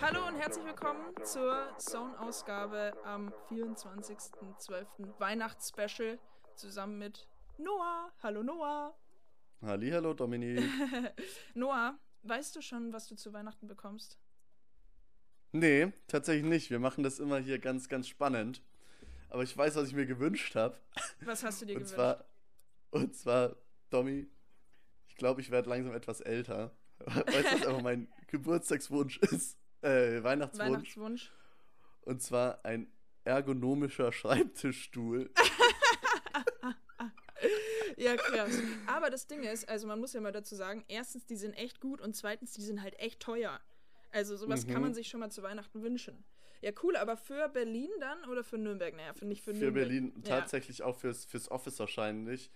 Hallo und herzlich willkommen zur Zone-Ausgabe am 24.12. Weihnachtsspecial zusammen mit Noah. Hallo Noah. Hallo Dominik. Noah, weißt du schon, was du zu Weihnachten bekommst? Nee, tatsächlich nicht. Wir machen das immer hier ganz, ganz spannend. Aber ich weiß, was ich mir gewünscht habe. Was hast du dir und gewünscht? Zwar, und zwar, Domi, ich glaube, ich werde langsam etwas älter. Weißt du, was aber mein Geburtstagswunsch ist? Äh, Weihnachtswunsch. Weihnachtswunsch. Und zwar ein ergonomischer Schreibtischstuhl. Ja, krass. Aber das Ding ist, also man muss ja mal dazu sagen, erstens, die sind echt gut und zweitens, die sind halt echt teuer. Also sowas kann Mhm. man sich schon mal zu Weihnachten wünschen. Ja, cool, aber für Berlin dann oder für Nürnberg? Naja, finde ich für, Für Nürnberg. Berlin Ja. tatsächlich auch fürs, fürs Office wahrscheinlich.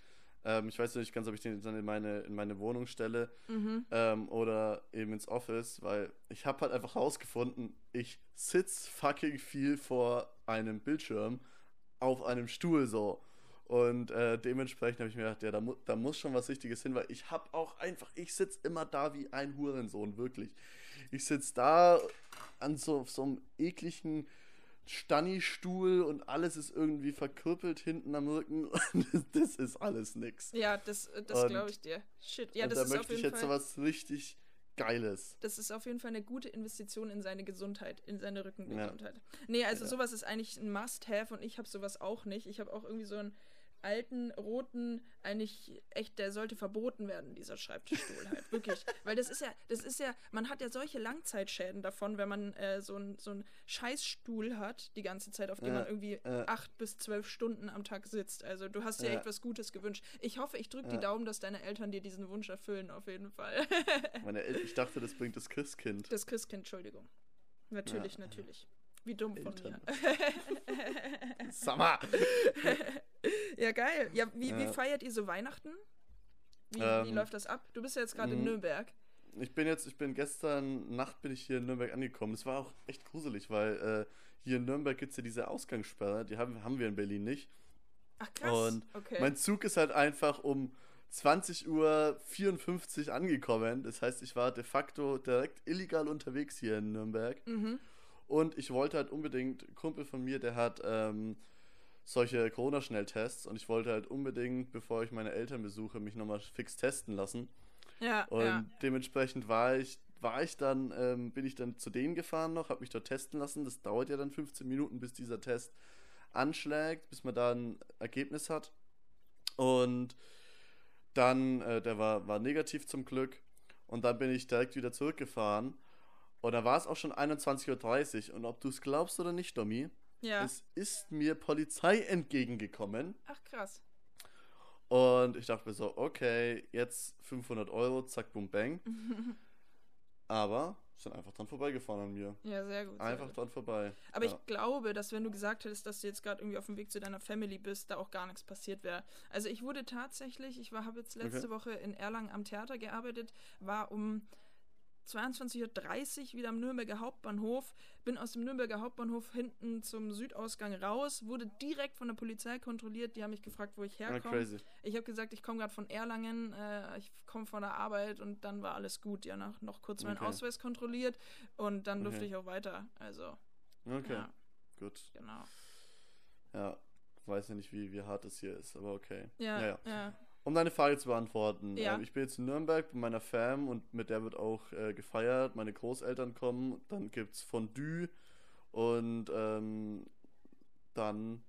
Ähm, ich weiß nicht ganz, ob ich den dann in meine, in meine Wohnung stelle Mhm. ähm, oder eben ins Office, weil ich habe halt einfach rausgefunden, ich sitz fucking viel vor einem Bildschirm auf einem Stuhl so. Und äh, dementsprechend habe ich mir gedacht, ja, da, mu da muss schon was Richtiges hin, weil ich habe auch einfach, ich sitz immer da wie ein Hurensohn, wirklich. Ich sitz da an so, auf so einem ekligen Stanni-Stuhl und alles ist irgendwie verkrüppelt hinten am Rücken und das ist alles nix. Ja, das, das Und- glaube ich dir. Shit. Ja, und das da ist auf möchte ich jeden jetzt Fall. so was richtig Geiles. Das ist auf jeden Fall eine gute Investition in seine Gesundheit, in seine Rückengesundheit. Nee, also Ja. sowas ist eigentlich ein Must-Have und ich habe sowas auch nicht. Ich habe auch irgendwie so einen alten, roten, eigentlich echt, der sollte verboten werden, dieser Schreibtischstuhl halt. Wirklich. Weil das ist ja, das ist ja, man hat ja solche Langzeitschäden davon, wenn man äh, so einen so Scheißstuhl hat, die ganze Zeit, auf dem Ja, man irgendwie äh. acht bis zwölf Stunden am Tag sitzt. Also du hast dir Ja. echt was Gutes gewünscht. Ich hoffe, ich drücke die. Daumen, dass deine Eltern dir diesen Wunsch erfüllen, auf jeden Fall. Meine El ich dachte, das bringt das Christkind. Das Christkind, Entschuldigung. Natürlich, natürlich. Wie dumm von Eltern. mir. Summer! ja, geil. Ja, wie, wie Ja. feiert ihr so Weihnachten? Wie, wie Ähm, läuft das ab? Du bist ja jetzt gerade in Nürnberg. Ich bin jetzt, ich bin gestern Nacht bin ich hier in Nürnberg angekommen. Das war auch echt gruselig, weil äh, hier in Nürnberg gibt es ja diese Ausgangssperre, die haben, haben wir in Berlin nicht. Ach krass. Und okay. Mein Zug ist halt einfach um 20 Uhr 54 angekommen. Das heißt, ich war de facto direkt illegal unterwegs hier in Nürnberg. mhm. Und ich wollte halt unbedingt, Kumpel von mir, der hat ähm, solche Corona-Schnelltests und ich wollte halt unbedingt, bevor ich meine Eltern besuche, mich nochmal fix testen lassen. Ja, Und ja. dementsprechend war ich, war ich dann, ähm, bin ich dann zu denen gefahren noch, habe mich dort testen lassen. Das dauert ja dann 15 Minuten, bis dieser Test anschlägt, bis man da ein Ergebnis hat. Und dann, äh, der war, war negativ zum Glück. Und dann bin ich direkt wieder zurückgefahren. Und da war es auch schon 21.30 Uhr. Und ob du es glaubst oder nicht, Domi, Ja. es ist mir Polizei entgegengekommen. Ach krass. Und ich dachte mir so, okay, jetzt 500 Euro, zack, boom, bang. Aber sind einfach dran vorbeigefahren an mir. Ja, sehr gut. Sehr Einfach gut. dran vorbei. Aber ja. ich glaube, dass wenn du gesagt hättest, dass du jetzt gerade irgendwie auf dem Weg zu deiner Family bist, da auch gar nichts passiert wäre. Also ich wurde tatsächlich, ich war habe jetzt letzte Okay. Woche in Erlangen am Theater gearbeitet, war um 22.30 Uhr wieder am Nürnberger Hauptbahnhof, bin aus dem Nürnberger Hauptbahnhof hinten zum Südausgang raus, wurde direkt von der Polizei kontrolliert, die haben mich gefragt, wo ich Ah, herkomme. crazy. Ich habe gesagt, ich komme gerade von Erlangen, äh, ich komme von der Arbeit und dann war alles gut. Ja, noch, noch kurz meinen Okay. Ausweis kontrolliert und dann durfte Okay. ich auch weiter. Also, Okay, ja, gut. genau. Ja, weiß ja nicht, wie, wie hart es hier ist, aber okay. Ja, Naja. ja. Um deine Frage zu beantworten. Ja. Ähm, ich bin jetzt in Nürnberg bei meiner Fam und mit der wird auch äh, gefeiert. Meine Großeltern kommen. Dann gibt's Fondue und ähm, dann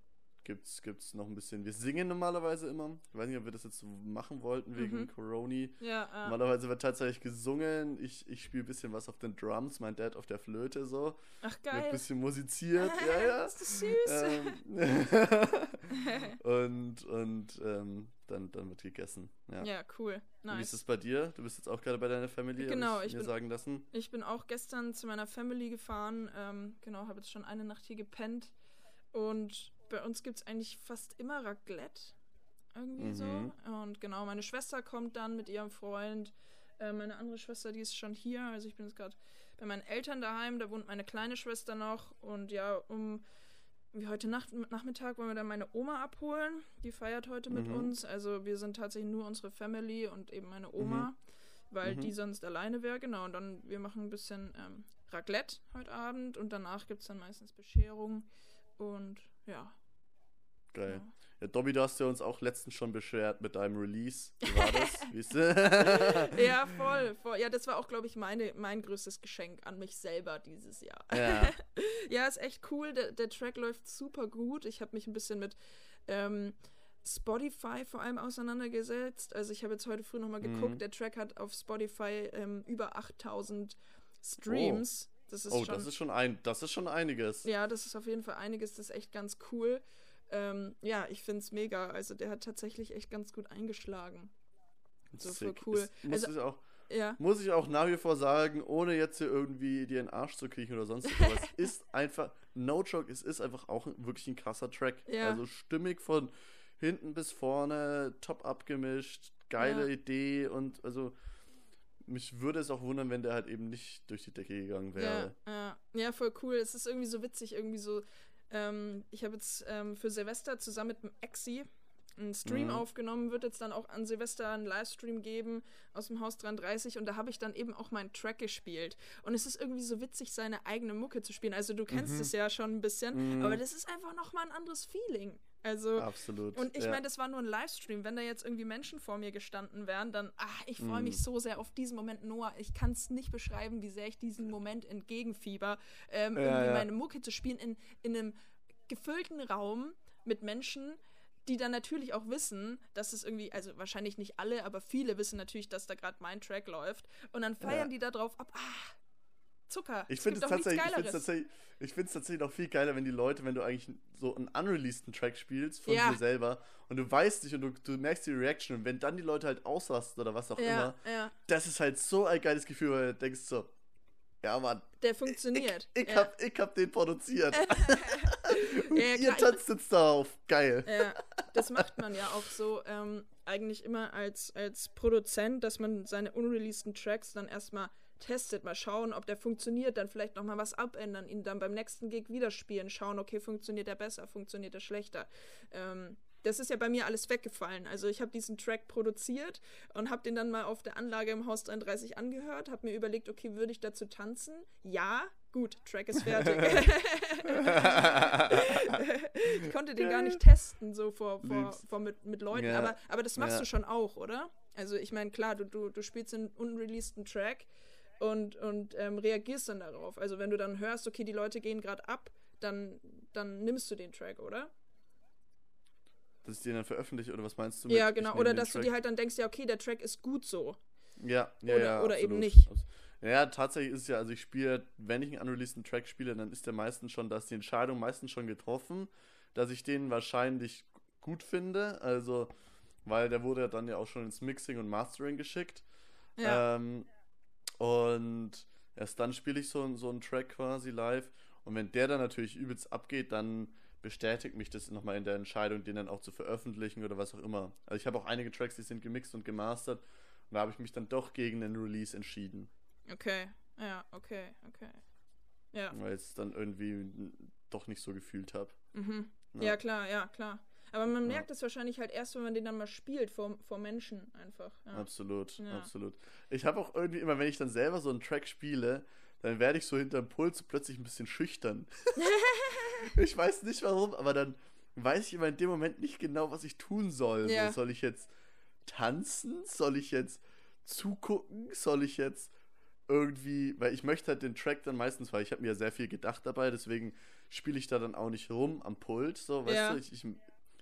gibt's, gibt's noch ein bisschen. Wir singen normalerweise immer. Ich weiß nicht, ob wir das jetzt machen wollten wegen Mhm. Coroni. Ja, ja. Normalerweise wird tatsächlich gesungen. Ich, ich spiele ein bisschen was auf den Drums, mein Dad auf der Flöte so. Ach, Wird geil. ein bisschen musiziert. ja, ja. Ist das süß? Ähm, und und ähm, dann, dann wird gegessen. Ja. ja, cool. Wie ist Nice. es bei dir? Du bist jetzt auch gerade bei deiner Family, Genau, ich, ich mir bin- sagen lassen. Ich bin auch gestern zu meiner Family gefahren. Ähm, genau, habe jetzt schon eine Nacht hier gepennt. Und bei uns gibt es eigentlich fast immer Raclette. Irgendwie Mhm. so. Und genau, meine Schwester kommt dann mit ihrem Freund. Äh, meine andere Schwester, die ist schon hier. Also ich bin jetzt gerade bei meinen Eltern daheim. Da wohnt meine kleine Schwester noch. Und ja, um wie heute Nacht, Nachmittag wollen wir dann meine Oma abholen. Die feiert heute mit Mhm. uns. Also wir sind tatsächlich nur unsere Family und eben meine Oma. weil Mhm. die sonst alleine wäre, genau. Und dann, wir machen ein bisschen ähm, Raclette heute Abend und danach gibt es dann meistens Bescherung und ja. Geil. genau. Ja, Dobby, du hast ja uns auch letztens schon beschwert mit deinem Release. Wie war das? Ja, voll, voll. Ja, das war auch, glaube ich, meine, mein größtes Geschenk an mich selber dieses Jahr. ja. Ja, ist echt cool. Der, der Track läuft super gut. Ich habe mich ein bisschen mit ähm, Spotify vor allem auseinandergesetzt. Also ich habe jetzt heute früh nochmal geguckt. Mhm. Der Track hat auf Spotify ähm, über 8000 Streams. Das ist Oh, schon, das ist schon ein, das ist schon einiges. ja, das ist auf jeden Fall einiges. Das ist echt ganz cool. Ähm, ja, ich finde es mega. Also der hat tatsächlich echt ganz gut eingeschlagen. so voll cool. Ist, muss, Also- ich auch, Ja, muss ich auch nach wie vor sagen, ohne jetzt hier irgendwie dir in den Arsch zu kriechen oder sonst was, es ist einfach, no joke, es ist einfach auch wirklich ein krasser Track. Ja. Also stimmig von hinten bis vorne, top abgemischt, geile Ja. Idee und also mich würde es auch wundern, wenn der halt eben nicht durch die Decke gegangen Ja, wäre. ja, ja, voll cool. Es ist irgendwie so witzig, irgendwie so. Ähm, ich habe jetzt ähm, für Silvester zusammen mit dem Exi einen Stream Mhm. aufgenommen, wird jetzt dann auch an Silvester einen Livestream geben aus dem Haus 33 und da habe ich dann eben auch meinen Track gespielt. Und es ist irgendwie so witzig, seine eigene Mucke zu spielen. Also du kennst Mhm. es ja schon ein bisschen, Mhm. aber das ist einfach nochmal ein anderes Feeling. Also Absolut. und ich ja. meine, das war nur ein Livestream. Wenn da jetzt irgendwie Menschen vor mir gestanden wären, dann, ach, ich freue mich Mm. so sehr auf diesen Moment. Noah, ich kann es nicht beschreiben, wie sehr ich diesen Moment entgegenfieber, ähm, Ja, irgendwie ja. meine Mucke zu spielen in, in einem gefüllten Raum mit Menschen, die dann natürlich auch wissen, dass es irgendwie, also wahrscheinlich nicht alle, aber viele wissen natürlich, dass da gerade mein Track läuft. Und dann feiern die da drauf ab, ah, Zucker. Ich finde es tatsächlich, ich find's tatsächlich, ich find's tatsächlich noch viel geiler, wenn die Leute, wenn du eigentlich so einen unreleaseden Track spielst von Ja. dir selber und du weißt nicht und du, du merkst die Reaction und wenn dann die Leute halt ausrasten oder was auch Ja, immer, ja, das ist halt so ein geiles Gefühl, weil du denkst so, ja Mann, der funktioniert. ich, ich, ja. hab, ich hab den produziert. und ihr tanzt jetzt darauf. Geil. Ja, das macht man ja auch so ähm, eigentlich immer als, als Produzent, dass man seine unreleaseden Tracks dann erstmal testet, mal schauen, ob der funktioniert, dann vielleicht nochmal was abändern, ihn dann beim nächsten Gig wieder spielen, schauen, okay, funktioniert der besser, funktioniert der schlechter. Ähm, das ist ja bei mir alles weggefallen. Also ich habe diesen Track produziert und habe den dann mal auf der Anlage im Haus 33 angehört, habe mir überlegt, okay, würde ich dazu tanzen? Ja, gut, Track ist fertig. ich konnte den gar nicht testen, so vor, vor, vor mit, mit Leuten, Ja. aber, aber das machst Ja. du schon auch, oder? Also ich meine, klar, du, du, du spielst einen unreleaseden Track und, und ähm, reagierst dann darauf. Also wenn du dann hörst, okay, die Leute gehen gerade ab, dann, dann nimmst du den Track, oder? Dass ich den dann veröffentliche oder was meinst du? ja, ich genau. Oder dass du Track? dir halt dann denkst, ja, okay, der Track ist gut so. Ja, ja, Oder- ja. oder eben absolut. nicht. Abs- Ja, tatsächlich ist es ja, also ich spiele, wenn ich einen unreleaseden Track spiele, dann ist der meistens schon, da ist die Entscheidung meistens schon getroffen, dass ich den wahrscheinlich gut finde. Also, weil der wurde ja dann ja auch schon ins Mixing und Mastering geschickt. Ja. Ähm, und erst dann spiele ich so, so einen Track quasi live. Und wenn der dann natürlich übelst abgeht, dann bestätigt mich das nochmal in der Entscheidung, den dann auch zu veröffentlichen oder was auch immer. Also ich habe auch einige Tracks, die sind gemixt und gemastert. Und da habe ich mich dann doch gegen den Release entschieden. Okay. Ja, okay, okay. Ja. Weil ich es dann irgendwie doch nicht so gefühlt habe. Mhm. Ja. Ja. klar, ja, klar. Aber man Ja. merkt es wahrscheinlich halt erst, wenn man den dann mal spielt, vor, vor Menschen einfach. Ja. Absolut, Ja. absolut. Ich habe auch irgendwie immer, wenn ich dann selber so einen Track spiele, dann werde ich so hinterm Puls plötzlich ein bisschen schüchtern. ich weiß nicht warum, aber dann weiß ich immer in dem Moment nicht genau, was ich tun soll. Ja. So, soll ich jetzt tanzen? Soll ich jetzt zugucken? Soll ich jetzt irgendwie, weil ich möchte halt den Track dann meistens, weil ich habe mir ja sehr viel gedacht dabei, deswegen spiele ich da dann auch nicht rum am Pult, so, weißt Ja. du, ich, ich,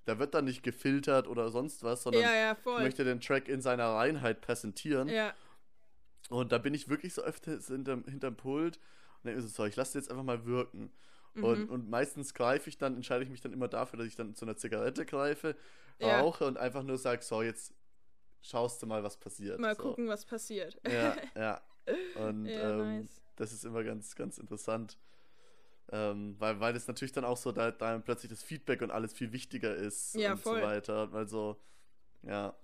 da wird dann nicht gefiltert oder sonst was, sondern Ja, ja, ich möchte den Track in seiner Reinheit präsentieren. Ja, Und da bin ich wirklich so öfter hinterm, hinterm Pult und denke mir so, so, ich lasse jetzt einfach mal wirken. Mhm. Und, und meistens greife ich dann, entscheide ich mich dann immer dafür, dass ich dann zu einer Zigarette greife, rauche und einfach nur sage, so, jetzt schaust du mal, was passiert. mal so. gucken, was passiert. Ja, ja. Und ähm, nice. das ist immer ganz, ganz interessant. Ähm, weil, weil es natürlich dann auch so, da, da plötzlich das Feedback und alles viel wichtiger ist Ja, und voll. so weiter. Weil so, ja,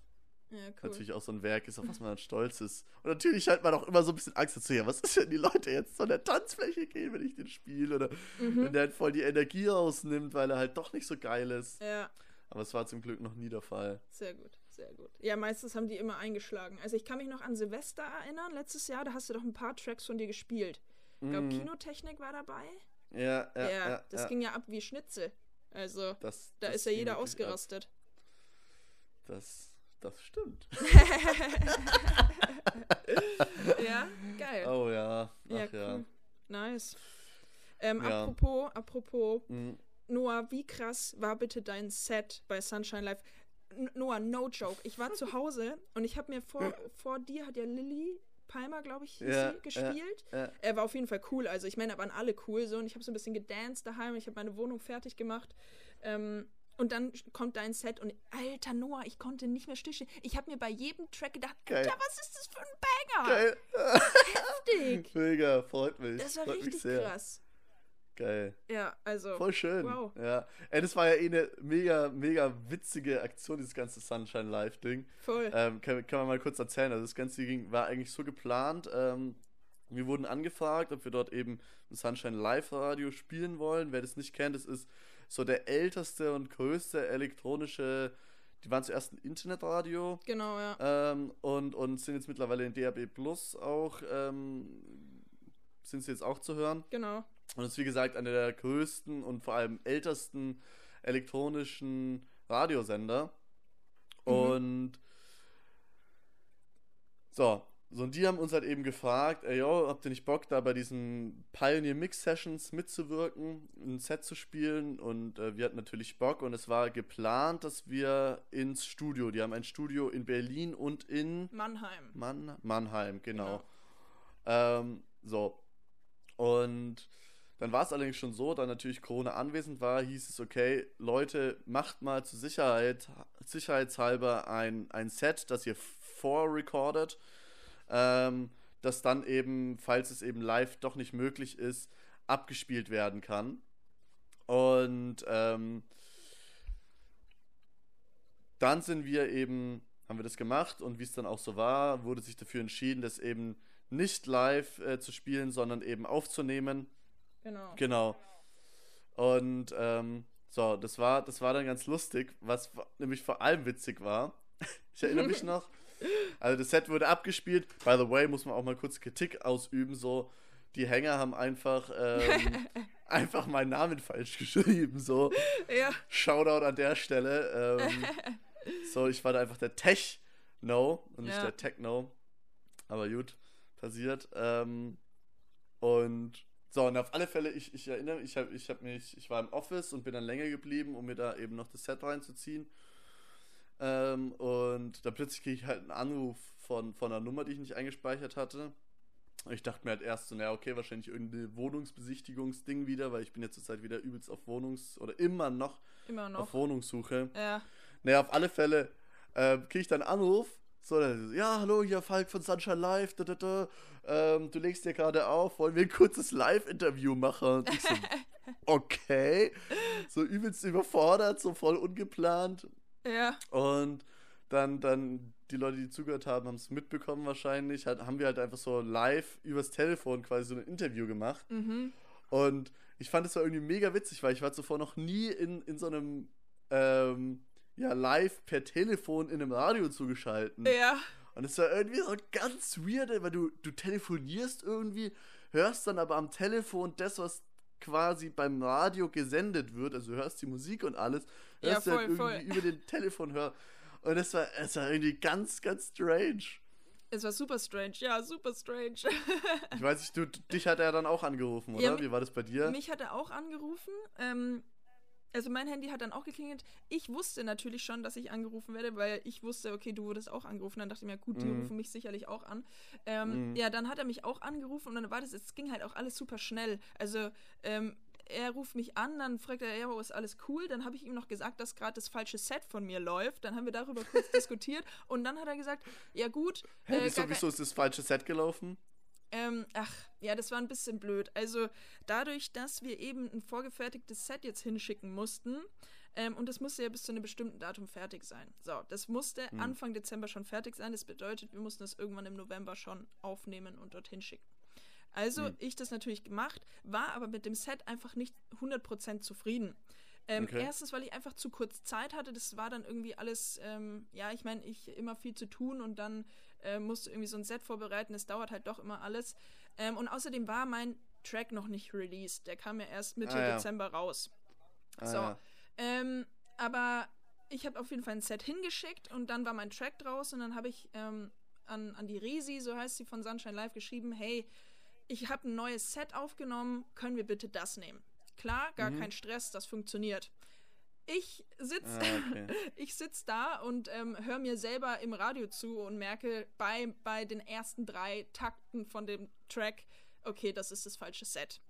Ja, cool. natürlich auch so ein Werk ist, auf was man dann stolz ist. Und natürlich hat man auch immer so ein bisschen Angst dazu, ja, was ist, wenn die Leute jetzt von der Tanzfläche gehen, wenn ich den spiele? Oder wenn Mhm. der halt voll die Energie rausnimmt, weil er halt doch nicht so geil ist. Ja, Aber es war zum Glück noch nie der Fall. sehr gut. Sehr gut. Ja, meistens haben die immer eingeschlagen. Also ich kann mich noch an Silvester erinnern, letztes Jahr, da hast du doch ein paar Tracks von dir gespielt. Ich glaube, Mhm. Kinotechnik war dabei. Ja, ja, Ja, ja. das ja. ging ja ab wie Schnitzel. Also, Das, da das ist ja jeder ab. ausgerastet. Das, das stimmt. ja, geil. Oh ja. Ach ja, cool. Nice. Ähm. Apropos, apropos, Mhm. Noah, wie krass war bitte dein Set bei Sunshine Live? Noah, no joke. Ich war zu Hause und ich habe mir vor, vor dir hat ja Lilly Palmer, glaube ich, Ja, sie, ja. gespielt. Ja. Er war auf jeden Fall cool. Also ich meine, da waren alle cool so und ich habe so ein bisschen gedanced daheim. Ich habe meine Wohnung fertig gemacht. Ähm, und dann kommt dein Set und alter Noah, ich konnte nicht mehr stillstehen. Ich habe mir bei jedem Track gedacht, Geil. Alter, was ist das für ein Banger? Geil. Heftig. Mega, freut mich. Das war freut richtig krass. Geil. Ja, also. Voll schön. Wow. Ja. Ey, das war ja eh eine mega, mega witzige Aktion, dieses ganze Sunshine Live-Ding. Voll. Ähm, kann, kann man mal kurz erzählen. Also das Ganze ging, war eigentlich so geplant. Ähm, wir wurden angefragt, ob wir dort eben ein Sunshine Live Radio spielen wollen. Wer das nicht kennt, das ist so der älteste und größte elektronische. Die waren zuerst ein Internetradio Genau, ja. ähm, und, und sind jetzt mittlerweile in DAB Plus auch. Ähm, sind sie jetzt auch zu hören. Genau. Und ist wie gesagt einer der größten und vor allem ältesten elektronischen Radiosender. Mhm. Und so, so, und die haben uns halt eben gefragt, ey, yo, habt ihr nicht Bock, da bei diesen Pioneer Mix Sessions mitzuwirken, ein Set zu spielen? Und äh, wir hatten natürlich Bock und es war geplant, dass wir ins Studio, die haben ein Studio in Berlin und in Mannheim. Mann, Mannheim, genau. Ähm, so. Und dann war es allerdings schon so, da natürlich Corona anwesend war, hieß es, okay, Leute, macht mal zur Sicherheit, sicherheitshalber ein, ein Set, das ihr vorrecordet, ähm, das dann eben, falls es eben live doch nicht möglich ist, abgespielt werden kann. Und ähm, dann sind wir eben, haben wir das gemacht und wie es dann auch so war, wurde sich dafür entschieden, das eben nicht live äh, zu spielen, sondern eben aufzunehmen. Genau. Genau. Und ähm, so, das war, das war dann ganz lustig, was wa- nämlich vor allem witzig war. Ich erinnere mich noch. Also das Set wurde abgespielt. By the way, muss man auch mal kurz Kritik ausüben. So, die Hänger haben einfach, ähm, einfach meinen Namen falsch geschrieben. So, Ja. Shoutout an der Stelle. Ähm, so, ich war da einfach der Tech-No und nicht Ja. der Techno. Aber gut, passiert. Ähm, und so, und auf alle Fälle, ich, ich erinnere mich, ich, hab, ich, hab mich, ich war im Office und bin dann länger geblieben, um mir da eben noch das Set reinzuziehen. Ähm, und da plötzlich kriege ich halt einen Anruf von, von einer Nummer, die ich nicht eingespeichert hatte. Und ich dachte mir halt erst so, naja, okay, wahrscheinlich irgendein Wohnungsbesichtigungsding wieder, weil ich bin jetzt zurzeit wieder übelst auf Wohnungs- oder immer noch Immer auf noch. Wohnungssuche. Ja. Naja, auf alle Fälle äh, kriege ich dann einen Anruf. So, dann so, ja, hallo, hier Falk von Sunshine Live. Da, da, da. Ähm, du legst dir gerade auf, wollen wir ein kurzes Live-Interview machen? Und ich so, okay. So übelst überfordert, so voll ungeplant. Ja. Und dann, dann die Leute, die zugehört haben, haben es mitbekommen wahrscheinlich. Hat, haben wir halt einfach so live übers Telefon quasi so ein Interview gemacht. Mhm. Und ich fand es war irgendwie mega witzig, weil ich war zuvor noch nie in, in so einem ähm, ja, live per Telefon in einem Radio zugeschalten. Ja. Und es war irgendwie so ganz weird, weil du, du telefonierst irgendwie, hörst dann aber am Telefon das, was quasi beim Radio gesendet wird, also hörst die Musik und alles, Ja, hörst halt voll, voll. irgendwie über den Telefon hör. Und es war, es war irgendwie ganz, ganz strange. Es war super strange. Ja, super strange. Ich weiß nicht, du, dich hat er dann auch angerufen, oder? Ja, Wie war das bei dir? Mich hat er auch angerufen. Ähm, also mein Handy hat dann auch geklingelt. Ich wusste natürlich schon, dass ich angerufen werde, weil ich wusste, okay, du wurdest auch angerufen. Dann dachte ich mir, gut, die Mhm. rufen mich sicherlich auch an. Ähm, Mhm. Ja, dann hat er mich auch angerufen und dann war das, es ging halt auch alles super schnell. Also ähm, er ruft mich an, dann fragt er, ja, wo ist alles cool? Dann habe ich ihm noch gesagt, dass gerade das falsche Set von mir läuft. Dann haben wir darüber kurz diskutiert und dann hat er gesagt, ja gut. Hä, äh, wieso, wieso ist das falsche Set gelaufen? Ähm, ach, ja, das war ein bisschen blöd. Also dadurch, dass wir eben ein vorgefertigtes Set jetzt hinschicken mussten, ähm, und das musste ja bis zu einem bestimmten Datum fertig sein. So, das musste Hm. Anfang Dezember schon fertig sein. Das bedeutet, wir mussten es irgendwann im November schon aufnehmen und dorthin schicken. Also Hm. ich das natürlich gemacht, war aber mit dem Set einfach nicht 100% zufrieden. Ähm, Okay. Erstens, weil ich einfach zu kurz Zeit hatte. Das war dann irgendwie alles, ähm, ja, ich meine, ich immer viel zu tun und dann äh, musste irgendwie so ein Set vorbereiten. Das dauert halt doch immer alles. Ähm, und außerdem war mein Track noch nicht released. Der kam ja erst Mitte Ah, ja. Dezember raus. Ah, So. ja. Ähm, aber ich habe auf jeden Fall ein Set hingeschickt und dann war mein Track draus und dann habe ich ähm, an, an die Resi, so heißt sie von Sunshine Live, geschrieben, hey, ich habe ein neues Set aufgenommen, können wir bitte das nehmen? Klar, gar Mhm. kein Stress, das funktioniert. Ich sitze Ah, okay. ich sitz da und ähm, höre mir selber im Radio zu und merke bei, bei den ersten drei Takten von dem Track, okay, das ist das falsche Set.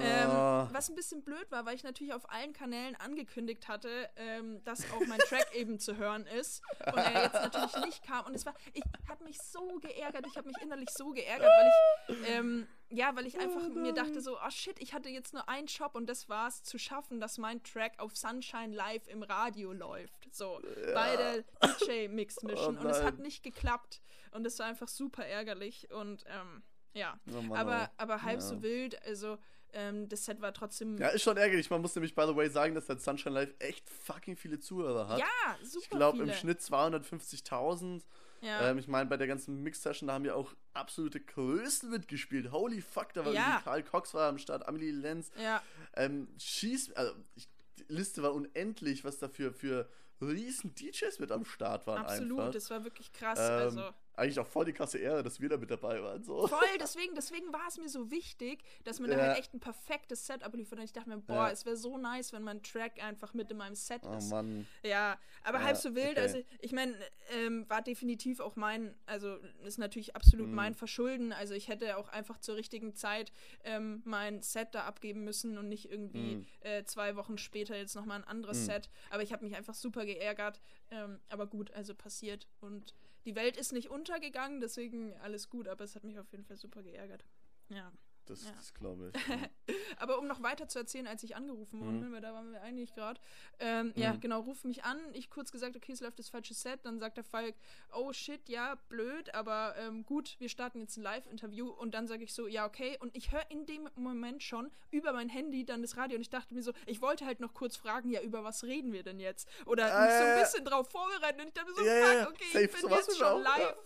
Ähm, Ah, was ein bisschen blöd war, weil ich natürlich auf allen Kanälen angekündigt hatte, ähm, dass auch mein Track eben zu hören ist und er jetzt natürlich nicht kam. Und es war, ich habe mich so geärgert, ich habe mich innerlich so geärgert, weil ich, ähm, ja, weil ich einfach mir dachte so, oh shit, ich hatte jetzt nur einen Job und das war es zu schaffen, dass mein Track auf Sunshine Live im Radio läuft, so bei der DJ Mix Mission Oh und es hat nicht geklappt. Und es war einfach super ärgerlich. Und ähm, ja, oh aber, oh. aber halb Ja. so wild. Also, ähm, das Set war trotzdem. Ja, ist schon ärgerlich. Man muss nämlich, by the way, sagen, dass der Sunshine Live echt fucking viele Zuhörer hat. Ja, super. ich glaube im Schnitt 250.000. Ja. Ähm, ich meine, bei der ganzen Mix-Session, da haben ja auch absolute Größen mitgespielt. Holy fuck, da war Ja. Karl Cox war am Start, Amelie Lenz. ja, Ähm, schieß, also ich, die Liste war unendlich, was da für, für riesen DJs mit am Start waren absolut. einfach. Das war wirklich krass. ähm, also. Eigentlich auch voll die krasse Ehre, dass wir da mit dabei waren. So. Voll, deswegen, deswegen war es mir so wichtig, dass man da Ja. halt echt ein perfektes Set abliefert. Und ich dachte mir, boah, Ja. es wäre so nice, wenn mein Track einfach mit in meinem Set Oh ist. Mann. Ja, aber Ja, halb so wild. okay. Also, ich meine, ähm, war definitiv auch mein, also ist natürlich absolut Mhm. mein Verschulden. Also, ich hätte auch einfach zur richtigen Zeit ähm, mein Set da abgeben müssen und nicht irgendwie Mhm. äh, zwei Wochen später jetzt nochmal ein anderes Mhm. Set. Aber ich habe mich einfach super geärgert. Ähm, aber gut, also passiert. Und die Welt ist nicht untergegangen, deswegen alles gut. Aber es hat mich auf jeden Fall super geärgert. Ja. Das, Ja. das glaube ich. ja. Aber um noch weiter zu erzählen, als ich angerufen worden Mhm. bin, weil da waren wir eigentlich gerade. Ähm, Ja, Mhm. genau, ruf mich an. Ich kurz gesagt, okay, es läuft das falsche Set. Dann sagt der Falk, oh shit, ja, blöd, aber ähm, gut, wir starten jetzt ein Live-Interview. Und dann sage ich so, ja, okay. Und ich höre in dem Moment schon über mein Handy dann das Radio. Und ich dachte mir so, ich wollte halt noch kurz fragen, ja, über was reden wir denn jetzt? Oder mich so ein Äh. bisschen drauf vorbereiten. Und ich dachte mir so, Ja, ja, ja. fuck, okay, Safe, ich bin jetzt schon auch, ja. live.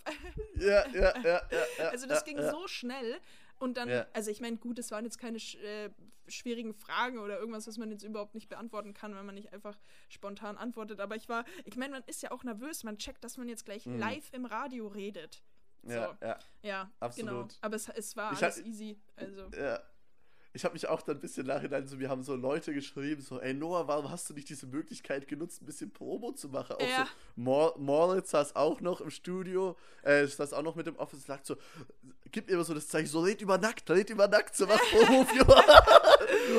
ja, ja, ja, ja, ja. Also das ja, ging ja. so schnell. Und dann, Ja. also ich meine, gut, es waren jetzt keine sch äh, schwierigen Fragen oder irgendwas, was man jetzt überhaupt nicht beantworten kann, wenn man nicht einfach spontan antwortet. Aber ich war, ich meine, man ist ja auch nervös, man checkt, dass man jetzt gleich Mhm. live im Radio redet. Ja, so. ja, Ja, Absolut. genau. Aber es, es war Ich alles hab- easy. Also. ja. Ich habe mich auch dann ein bisschen nachhinein, so, wir haben so Leute geschrieben, so, ey Noah, warum hast du nicht diese Möglichkeit genutzt, ein bisschen Promo zu machen? Auch Ja. so, Mor Moritz saß auch noch im Studio, äh, saß auch noch mit dem Office, sagt so, gib mir immer so das Zeichen, so, red über nackt, red über nackt, so, mach Promo für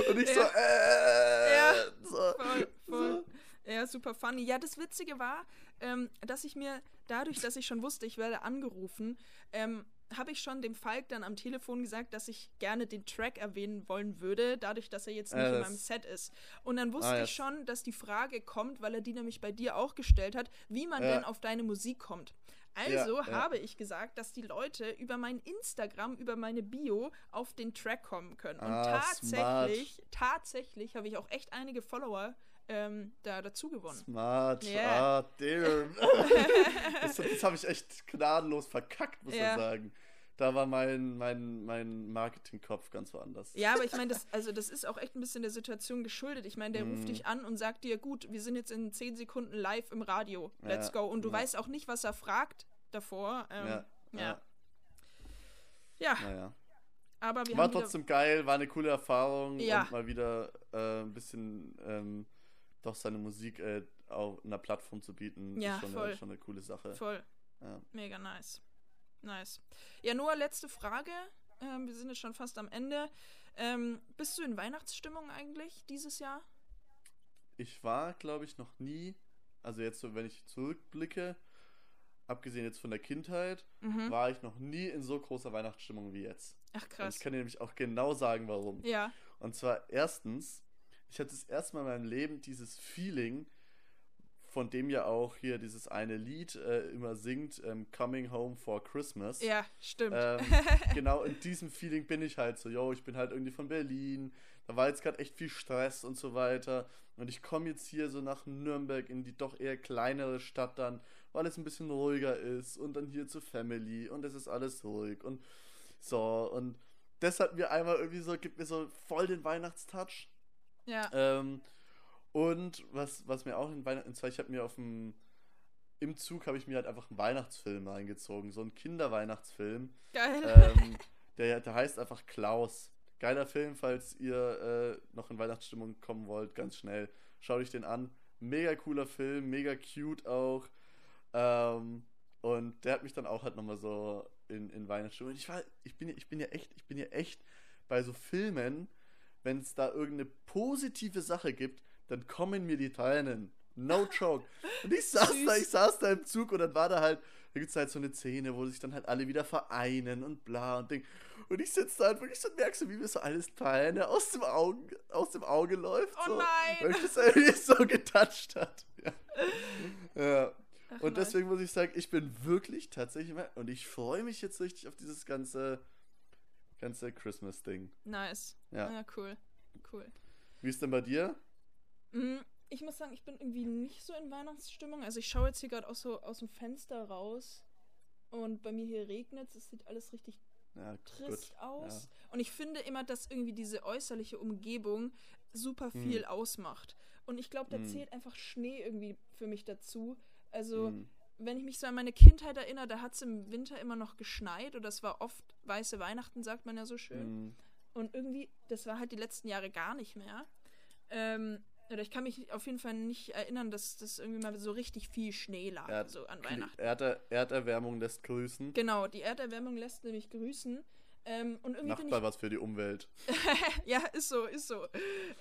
Und ich so, Ja. äh, Ja. so. Voll, voll. So. Ja, super funny. Ja, das Witzige war, ähm, dass ich mir dadurch, dass ich schon wusste, ich werde angerufen, ähm, habe ich schon dem Falk dann am Telefon gesagt, dass ich gerne den Track erwähnen wollen würde, dadurch, dass er jetzt nicht Ja, in meinem Set ist. Und dann wusste Ah, ich schon, dass die Frage kommt, weil er die nämlich bei dir auch gestellt hat, wie man Ja. denn auf deine Musik kommt. Also Ja, ja. habe ich gesagt, dass die Leute über mein Instagram, über meine Bio auf den Track kommen können. Und Ah, tatsächlich, tatsächlich habe ich auch echt einige Follower ähm, da dazu gewonnen. Smart. Ja. Ah, damn. das das habe ich echt gnadenlos verkackt, muss Ja. man sagen. Da war mein, mein, mein Marketingkopf ganz woanders. Ja, aber ich meine, das, also das ist auch echt ein bisschen der Situation geschuldet. Ich meine, der Mhm. ruft dich an und sagt dir, gut, wir sind jetzt in 10 Sekunden live im Radio. Let's Ja, go. Und du ja. weißt auch nicht, was er fragt davor. Ähm, Ja, ja. ja. Ja, Naja. aber wir War trotzdem geil, war eine coole Erfahrung Ja. und mal wieder äh, ein bisschen ähm, doch seine Musik äh, auf einer Plattform zu bieten, Ja, ist schon, voll. Eine, schon eine coole Sache. voll Ja. mega nice. Nice. Ja, Noah, letzte Frage. Ähm, wir sind jetzt schon fast am Ende. Ähm, bist du in Weihnachtsstimmung eigentlich dieses Jahr? Ich war, glaube ich, noch nie, also jetzt so, wenn ich zurückblicke, abgesehen jetzt von der Kindheit, Mhm. war ich noch nie in so großer Weihnachtsstimmung wie jetzt. Ach Und krass. ich kann dir nämlich auch genau sagen, warum. Ja. Und zwar erstens, ich hatte das erste Mal in meinem Leben dieses Feeling von dem ja auch hier dieses eine Lied äh, immer singt, ähm, Coming Home for Christmas. Ja, stimmt. Ähm, genau in diesem Feeling bin ich halt so, yo, ich bin halt irgendwie von Berlin, da war jetzt gerade echt viel Stress und so weiter. Und ich komme jetzt hier so nach Nürnberg in die doch eher kleinere Stadt dann, weil es ein bisschen ruhiger ist und dann hier zur Family und es ist alles ruhig und so und das hat mir einmal irgendwie so, gibt mir so voll den Weihnachtstouch. Ja. Ähm, und was, was mir auch in Weihnachten, und zwar ich habe mir auf dem, im Zug habe ich mir halt einfach einen Weihnachtsfilm reingezogen, so einen Kinderweihnachtsfilm. Geil. Ähm, der, der heißt einfach Klaus. Geiler Film, falls ihr äh, noch in Weihnachtsstimmung kommen wollt, ganz schnell. Schaut euch den an. Mega cooler Film, mega cute auch. Ähm, und der hat mich dann auch halt nochmal so in, in Weihnachtsstimmung. Ich war, ich bin, ja- ich bin ja echt, ich bin ja echt bei so Filmen, wenn es da irgendeine positive Sache gibt, dann kommen mir die Tränen. No joke. Und ich saß da, Süß. ich saß da im Zug und dann war da halt, da gibt es halt so eine Szene, wo sich dann halt alle wieder vereinen und bla und Ding. Und ich sitze da und wirklich so merkst du, wie mir so alles Träne aus dem Auge, aus dem Auge läuft. Oh so, nein. Weil mich das irgendwie so getoucht hat. Ja. ja. Ach, Und deswegen muss ich sagen, ich bin wirklich tatsächlich und ich freue mich jetzt richtig auf dieses ganze, ganze Christmas-Ding. Nice. Ja. Ja, cool. Cool. Wie ist denn bei dir? Mm, Ich muss sagen, ich bin irgendwie nicht so in Weihnachtsstimmung. Also ich schaue jetzt hier gerade auch so aus dem Fenster raus und bei mir hier regnet es. sieht alles richtig Ja, trist gut. aus. Und ich finde immer, dass irgendwie diese äußerliche Umgebung super Hm. viel ausmacht. Und ich glaube, da Hm. zählt einfach Schnee irgendwie für mich dazu. Also, Hm. Wenn ich mich so an meine Kindheit erinnere, da hat es im Winter immer noch geschneit oder es war oft weiße Weihnachten, sagt man ja so schön. Hm. Und irgendwie, das war halt die letzten Jahre gar nicht mehr. Ähm, oder ich kann mich auf jeden Fall nicht erinnern, dass das irgendwie mal so richtig viel Schnee lag, Ja, so an Weihnachten. Erder Erderwärmung lässt grüßen. Genau, die Erderwärmung lässt nämlich grüßen. Ähm, und irgendwie Macht bin mal ich. was für die Umwelt. ja, ist so, ist so.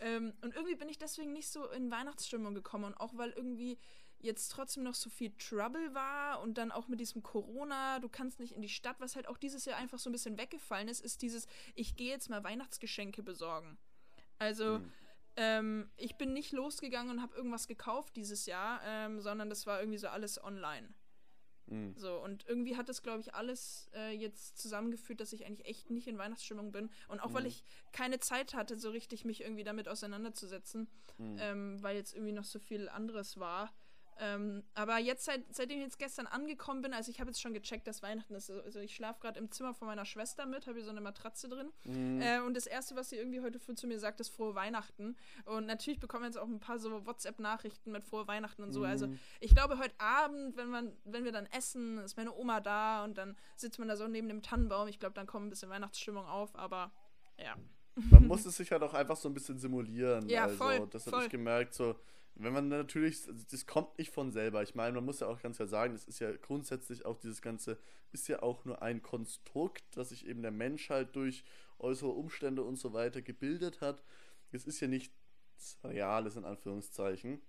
Ähm, und irgendwie bin ich deswegen nicht so in Weihnachtsstimmung gekommen. Und auch weil irgendwie jetzt trotzdem noch so viel Trouble war und dann auch mit diesem Corona, du kannst nicht in die Stadt, was halt auch dieses Jahr einfach so ein bisschen weggefallen ist, ist dieses, ich gehe jetzt mal Weihnachtsgeschenke besorgen. Also, Hm. ähm, ich bin nicht losgegangen und habe irgendwas gekauft dieses Jahr, ähm, sondern das war irgendwie so alles online. Hm. So, und irgendwie hat das, glaube ich, alles äh, jetzt zusammengeführt, dass ich eigentlich echt nicht in Weihnachtsstimmung bin. Und auch weil Mhm. ich keine Zeit hatte, so richtig mich irgendwie damit auseinanderzusetzen, Hm. ähm, weil jetzt irgendwie noch so viel anderes war. Ähm, aber jetzt, seit, seitdem ich jetzt gestern angekommen bin, also ich habe jetzt schon gecheckt, dass Weihnachten ist. Also ich schlafe gerade im Zimmer von meiner Schwester mit, habe hier so eine Matratze drin. Hm. Äh, und das Erste, was sie irgendwie heute früh zu mir sagt, ist frohe Weihnachten. Und natürlich bekommen wir jetzt auch ein paar so WhatsApp-Nachrichten mit frohe Weihnachten und so. Also Hm. ich glaube, heute Abend, wenn, man, wenn wir dann essen, ist meine Oma da und dann sitzt man da so neben dem Tannenbaum. Ich glaube, dann kommt ein bisschen Weihnachtsstimmung auf, aber ja. Man muss es sich halt auch einfach so ein bisschen simulieren. Ja, also, voll, das habe ich gemerkt. So, wenn man natürlich, also das kommt nicht von selber. Ich meine, man muss ja auch ganz klar sagen, das ist ja grundsätzlich auch dieses Ganze, ist ja auch nur ein Konstrukt, das sich eben der Mensch halt durch äußere Umstände und so weiter gebildet hat. Es ist ja nichts Reales in Anführungszeichen.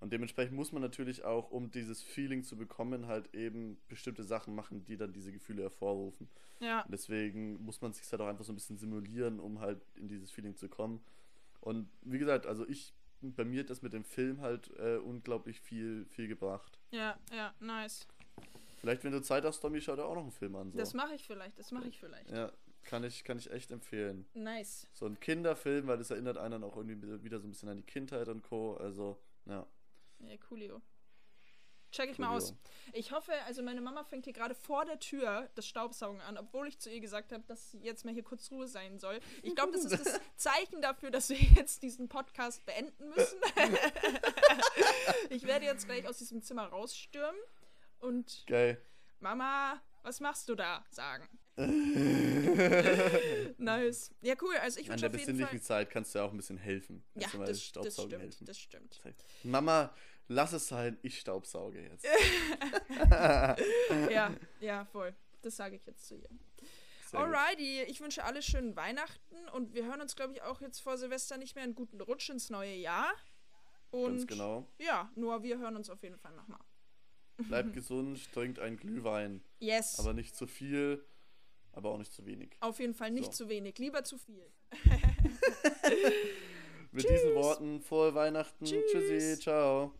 Und dementsprechend muss man natürlich auch, um dieses Feeling zu bekommen, halt eben bestimmte Sachen machen, die dann diese Gefühle hervorrufen. Ja, Und Deswegen muss man sich halt auch einfach so ein bisschen simulieren, um halt in dieses Feeling zu kommen. Und wie gesagt, also ich, bei mir hat das mit dem Film halt äh, unglaublich viel, viel gebracht. ja, ja, nice. Vielleicht, wenn du Zeit hast, Tommy, schau dir auch noch einen Film an. So. Das mache ich vielleicht, das mache ich vielleicht. ja, kann ich, kann ich echt empfehlen. Nice. So ein Kinderfilm, weil das erinnert einen auch irgendwie wieder so ein bisschen an die Kindheit und Co. Also, ja. Ja, coolio. Check ich mal aus. Ich hoffe, also meine Mama fängt hier gerade vor der Tür das Staubsaugen an, obwohl ich zu ihr gesagt habe, dass jetzt mal hier kurz Ruhe sein soll. Ich glaube, das ist das Zeichen dafür, dass wir jetzt diesen Podcast beenden müssen. ich werde jetzt gleich aus diesem Zimmer rausstürmen und Geil. Mama, was machst du da? sagen. nice. Ja, cool. Also ich An wünsche der auf jeden besinnlichen Fall. Zeit kannst du ja auch ein bisschen helfen. Ja, Kannst das, das Staubsaugen stimmt. helfen. Das stimmt. Mama, lass es sein, ich staubsauge jetzt. Ja, ja, voll. Das sage ich jetzt zu ihr. Sehr. Alrighty, ich wünsche alle schönen Weihnachten und wir hören uns, glaube ich, auch jetzt vor Silvester nicht mehr einen guten Rutsch ins neue Jahr. Und Ganz genau. ja, nur wir hören uns auf jeden Fall nochmal. Bleibt gesund, trinkt einen Glühwein. Yes. Aber nicht zu viel, aber auch nicht zu wenig. auf jeden Fall nicht So. zu wenig, lieber zu viel. Mit diesen Worten, frohe Weihnachten. Tschüss. Tschüssi, ciao.